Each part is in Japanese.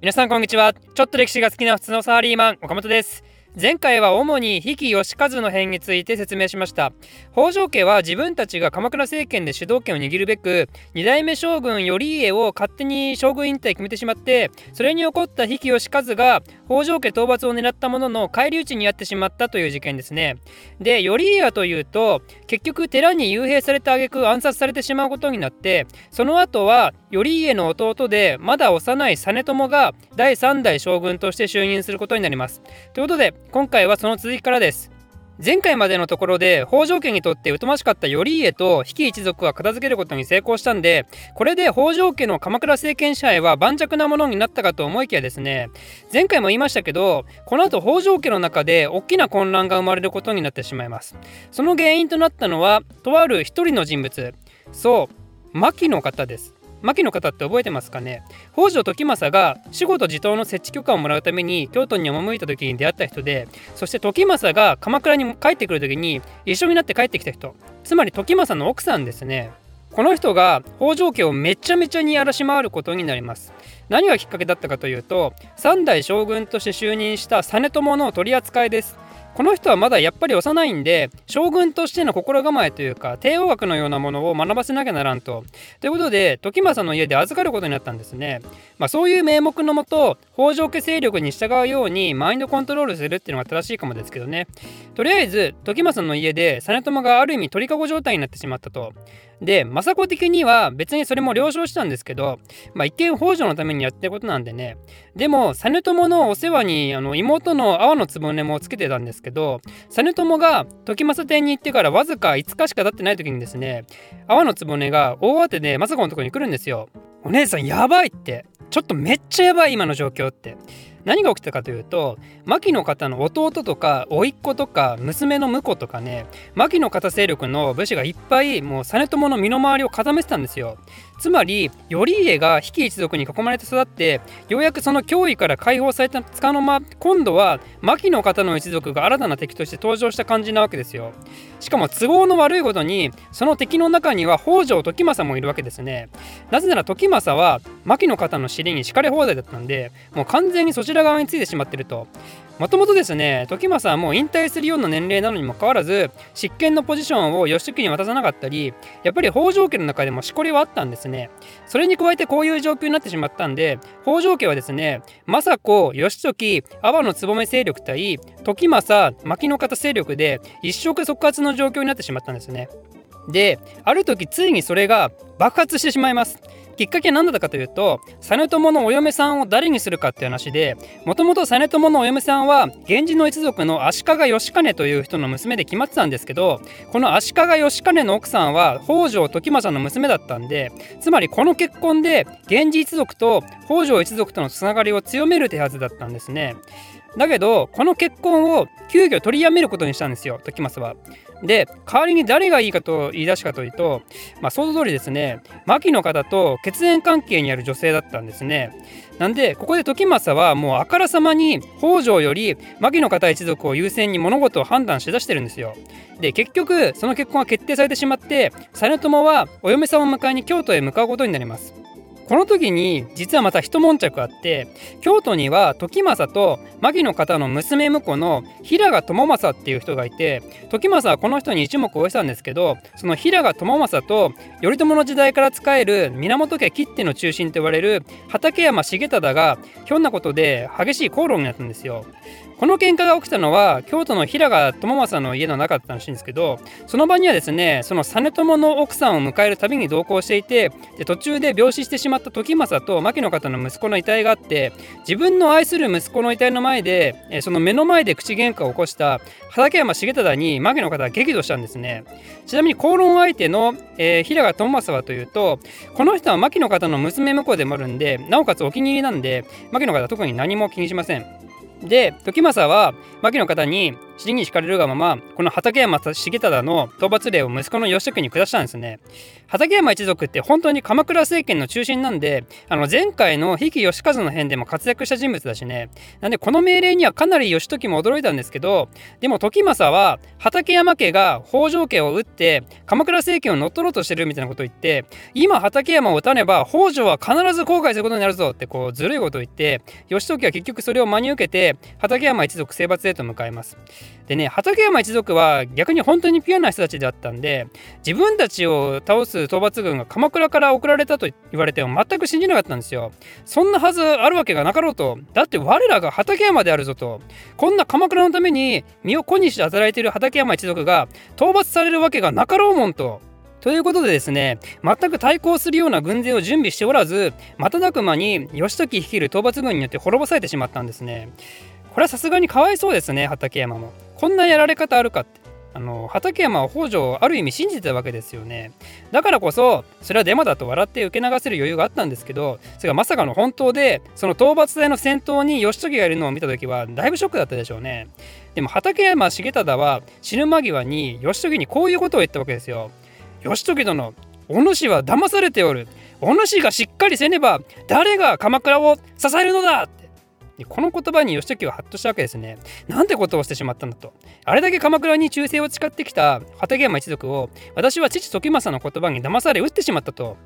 皆さんこんにちは。ちょっと歴史が好きな普通のサラリーマン岡本です。前回は主に比企義和の変について説明しました。北条家は自分たちが鎌倉政権で主導権を握るべく2代目将軍頼家を勝手に将軍引退決めてしまってそれに起こった比企義和が北条家討伐を狙ったものの返り討ちにあってしまったという事件ですね。で頼家はというと結局寺に幽閉された挙句暗殺されてしまうことになってその後は頼家の弟でまだ幼い実朝が第3代将軍として就任することになります。ということで今回はその続きからです。前回までのところで北条家にとって疎ましかった頼家と比企一族は片付けることに成功したんでこれで北条家の鎌倉政権支配は盤石なものになったかと思いきやですね。前回も言いましたけどこの後北条家の中で大きな混乱が生まれることになってしまいます。その原因となったのはとある一人の人物。そう牧の方です。牧の方って覚えてますかね？北条時政が守護と地頭の設置許可をもらうために京都に赴いた時に出会った人でそして時政が鎌倉に帰ってくる時に一緒になって帰ってきた人。つまり時政の奥さんですね。この人が北条家をめちゃめちゃに荒らし回ることになります。何がきっかけだったかというと3代将軍として就任した実朝の取り扱いです。この人はまだやっぱり幼いんで将軍としての心構えというか帝王学のようなものを学ばせなきゃならんと。ということで時政の家で預かることになったんですね。まあ、そういう名目のもと北条家勢力に従うようにマインドコントロールするっていうのが正しいかもですけどね。とりあえず時政の家で実朝がある意味鳥籠状態になってしまったと。で政子的には別にそれも了承したんですけど、まあ、一見北条のためにやってることなんでね。でも実朝のお世話にあの妹の阿波局もつけてたんですけど実朝が時政邸に行ってからわずか5日しか経ってない時にですね阿波局が大慌てで政子のとこに来るんですよ。お姉さんやばいってちょっとめっちゃやばい今の状況って。何が起きたかというと牧の方の弟とか甥っ子とか娘の婿とかね牧の方勢力の武士がいっぱいもう実朝の身の回りを固めてたんですよ。つまり頼家が比企一族に囲まれて育ってようやくその脅威から解放されたつかの間今度は牧の方の一族が新たな敵として登場した感じなわけですよ。しかも都合の悪いことにその敵の中には北条時政もいるわけですね。なぜなら時政は牧の方の尻に敷かれ放題だったんでもう完全にそちら側についてしまってると。もともとですね時政はもう引退するような年齢なのにもかかわらず執権のポジションを義時に渡さなかったりやっぱり北条家の中でもしこりはあったんですね。それに加えてこういう状況になってしまったんで北条家はですね政子義時阿波の局勢力対時政牧の方勢力で一触即発の状況になってしまったんですね。である時ついにそれが爆発してしまいます。きっかけは何だったかというと実朝のお嫁さんを誰にするかっていう話でもともと実朝のお嫁さんは源氏の一族の足利義兼という人の娘で決まってたんですけどこの足利義兼の奥さんは北条時政の娘だったんでつまりこの結婚で源氏一族と北条一族とのつながりを強める手はずだったんですね。だけどこの結婚を急遽取りやめることにしたんですよ時政は。で代わりに誰がいいかと言い出したかというと、まあ、想像通りですね牧の方と血縁関係にある女性だったんですね。なんでここで時政はもうあからさまに北条より牧の方一族を優先に物事を判断しだしてるんですよ。で結局その結婚は決定されてしまって実朝はお嫁さんを迎えに京都へ向かうことになります。この時に実はまた一悶着あって京都には時政と牧の方の娘婿の平賀朝政っていう人がいて時政はこの人に一目置いたんですけどその平賀朝政と頼朝の時代から仕える源家切手の中心と言われる畠山重忠がひょんなことで激しい口論になったんですよ。この喧嘩が起きたのは京都の平賀朝政の家の中だったらしいんですけどその場にはですねその実朝の奥さんを迎えるたびに同行していてで途中で病死してしまった時政と牧野方の息子の遺体があって自分の愛する息子の遺体の前でその目の前で口喧嘩を起こした畠山重忠に牧野方は激怒したんですね。ちなみに口論相手の、えー、平賀朝政はというとこの人は牧野方の娘婿でもあるんでなおかつお気に入りなんで牧野方は特に何も気にしません。で時政は牧の方に尻に敷かれるがままこの畠山重忠の討伐令を息子の義時に下したんですね。畠山一族って本当に鎌倉政権の中心なんであの前回の比企義和の変でも活躍した人物だしね。なんでこの命令にはかなり義時も驚いたんですけどでも時政は畠山家が北条家を討って鎌倉政権を乗っ取ろうとしてるみたいなことを言って今畠山を討たねば北条は必ず後悔することになるぞってこうずるいことを言って義時は結局それを真に受けて畠山一族征伐へと向かいます。でね畠山一族は逆に本当にピュアな人たちだったんで自分たちを倒す討伐軍が鎌倉から送られたと言われても全く信じなかったんですよ。そんなはずあるわけがなかろうと。だって我らが畠山であるぞと。こんな鎌倉のために身を粉にして働いている畠山一族が討伐されるわけがなかろうもんと。ということでですね全く対抗するような軍勢を準備しておらず瞬く間に義時率いる討伐軍によって滅ぼされてしまったんですね。これはさすがにかわいそうですね畠山も。こんなやられ方あるかって。あの畠山は北条をある意味信じてたわけですよね。だからこそそれはデマだと笑って受け流せる余裕があったんですけどそれがまさかの本当でその討伐隊の先頭に義時がいるのを見た時はだいぶショックだったでしょうね。でも畠山重忠は死ぬ間際に義時にこういうことを言ったわけですよ。義時殿お主は騙されておる。お主がしっかりせねば誰が鎌倉を支えるのだこの言葉に義時はハッとしたわけですね。なんてことをしてしまったんだと。あれだけ鎌倉に忠誠を誓ってきた畠山一族を私は父時政の言葉に騙され撃ってしまったと。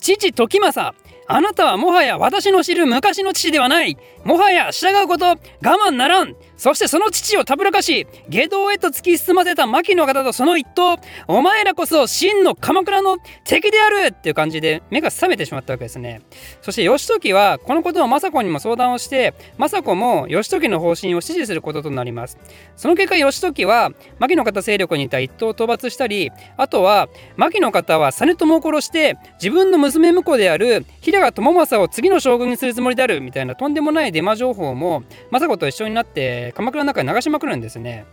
父時政あなたはもはや私の知る昔の父ではないもはや従うこと我慢ならんそしてその父をたぶらかし下道へと突き進ませた牧野方とその一党お前らこそ真の鎌倉の敵であるっていう感じで目が覚めてしまったわけですね。そして義時はこのことを政子にも相談をして政子も義時の方針を支持することとなります。その結果義時は牧野方勢力にいた一党を討伐したりあとは牧野方は実朝を殺して自分の娘婿である平賀朝政を次の将軍にするつもりであるみたいなとんでもないデマ情報も政子と一緒になって鎌倉の中に流しまくるんですね。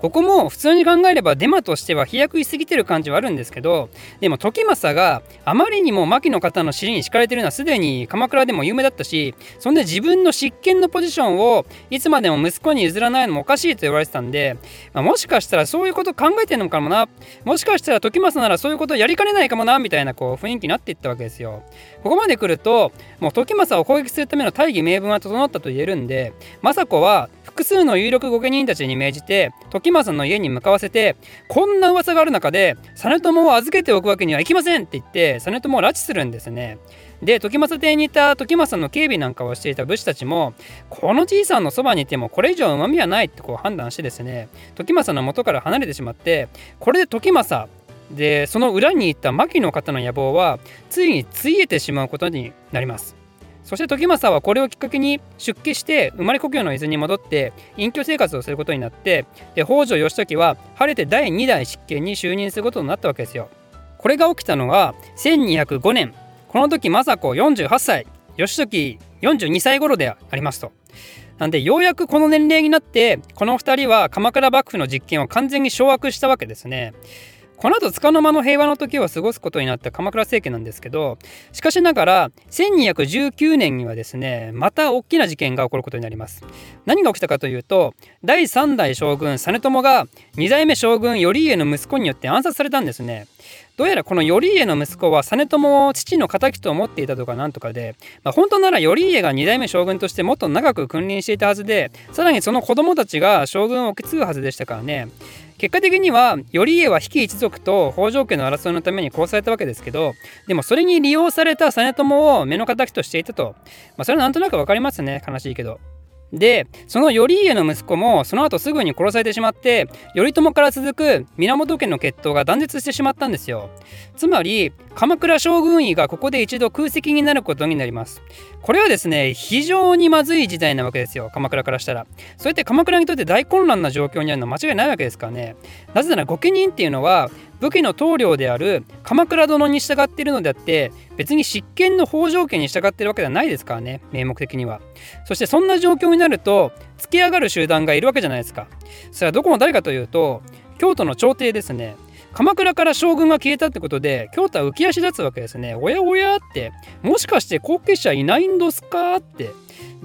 ここも普通に考えればデマとしては飛躍しすぎてる感じはあるんですけどでも時政があまりにも牧の方の尻に敷かれてるのはすでに鎌倉でも有名だったしそんで自分の執権のポジションをいつまでも息子に譲らないのもおかしいと言われてたんで、まあ、もしかしたらそういうこと考えてるのかもなもしかしたら時政ならそういうことやりかねないかもなみたいなこう雰囲気になっていったわけですよ。ここまで来るともう時政を攻撃するための大義名分は整ったと言えるんで政子は複数の有力御家人たちに命じて時政の家に向かわせてこんな噂がある中で実朝を預けておくわけにはいきませんって言って実朝を拉致するんですね。で時政邸にいた時政の警備なんかをしていた武士たちもこのじいさんのそばにいてもこれ以上うまみはないってこう判断してですね時政の元から離れてしまってこれで時政でその裏に行った牧の方の野望はついについえてしまうことになりますそして時政はこれをきっかけに出家して生まれ故郷の伊豆に戻って隠居生活をすることになってで北条義時は晴れて第2代執権に就任することになったわけですよ。これが起きたのは1205年この時政子48歳義時42歳頃でありますと。なんでようやくこの年齢になってこの2人は鎌倉幕府の実権を完全に掌握したわけですね。この後束の間の平和の時を過ごすことになった鎌倉政権なんですけどしかしながら1219年にはですねまた大きな事件が起こることになります。何が起きたかというと第3代将軍実朝が2代目将軍頼家の息子によって暗殺されたんですね。どうやらこの頼家の息子は実朝を父の敵と思っていたとかなんとかで、まあ、本当なら頼家が2代目将軍としてもっと長く君臨していたはずでさらにその子供たちが将軍を受け継ぐはずでしたからね。結果的には頼家は比企一族と北条家の争いのために殺されたわけですけどでもそれに利用された実朝を目の敵としていたと、まあ、それはなんとなく分かりますね。悲しいけど。でその頼家の息子もその後すぐに殺されてしまって頼朝から続く源家の血統が断絶してしまったんですよ。つまり鎌倉将軍位がここで一度空席になることになります。これはですね非常にまずい時代なわけですよ鎌倉からしたら。そうやって鎌倉にとって大混乱な状況にあるのは間違いないわけですからね。なぜなら御家人っていうのは武家の棟梁である鎌倉殿に従っているのであって別に執権の北条家に従ってるわけではないですからね名目的には。そしてそんな状況になると突き上がる集団がいるわけじゃないですか。それはどこも誰かというと京都の朝廷ですね。鎌倉から将軍が消えたってことで京都は浮き足立つわけですね。おやおやってもしかして後継者いないんですかって。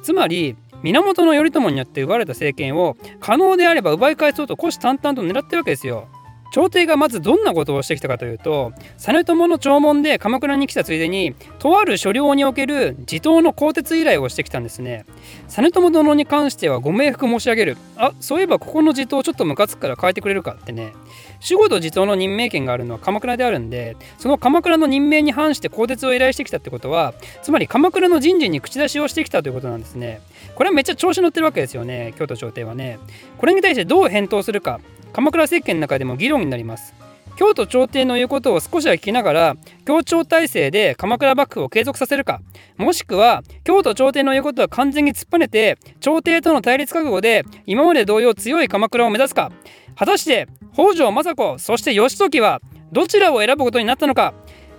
つまり源頼朝によって奪われた政権を可能であれば奪い返そうと虎視眈々と狙ってるわけですよ。朝廷がまずどんなことをしてきたかというと実朝の弔問で鎌倉に来たついでにとある所領における地頭の更迭依頼をしてきたんですね。実朝殿に関してはご冥福申し上げる。あそういえばここの地頭ちょっとムカつくから変えてくれるかってね。守護と地頭の任命権があるのは鎌倉であるんでその鎌倉の任命に反して更迭を依頼してきたってことはつまり鎌倉の人事に口出しをしてきたということなんですね。これはめっちゃ調子乗ってるわけですよね京都朝廷はね。これに対してどう返答するか。鎌倉政権の中でも議論になります。京都朝廷の言うことを少しは聞きながら京朝体制で鎌倉幕府を継続させるかもしくは京都朝廷の言うことは完全に突っぱねて朝廷との対立覚悟で今まで同様強い鎌倉を目指すか。果たして北条政子そして義時はどちらを選ぶことになったのか、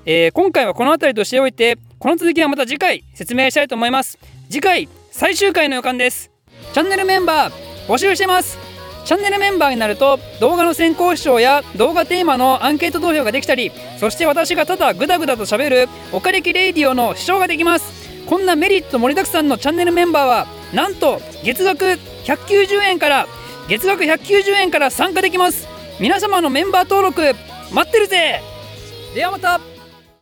えー、今回はこの辺りとしておいてこの続きはまた次回説明したいと思います。次回最終回の予感です。チャンネルメンバー募集してます。チャンネルメンバーになると動画の先行視聴や動画テーマのアンケート投票ができたりそして私がただグダグダと喋るおかれきレイディオの視聴ができます。こんなメリット盛りだくさんのチャンネルメンバーはなんと月額190円から月額190円から参加できます。皆様のメンバー登録待ってるぜ。ではまた。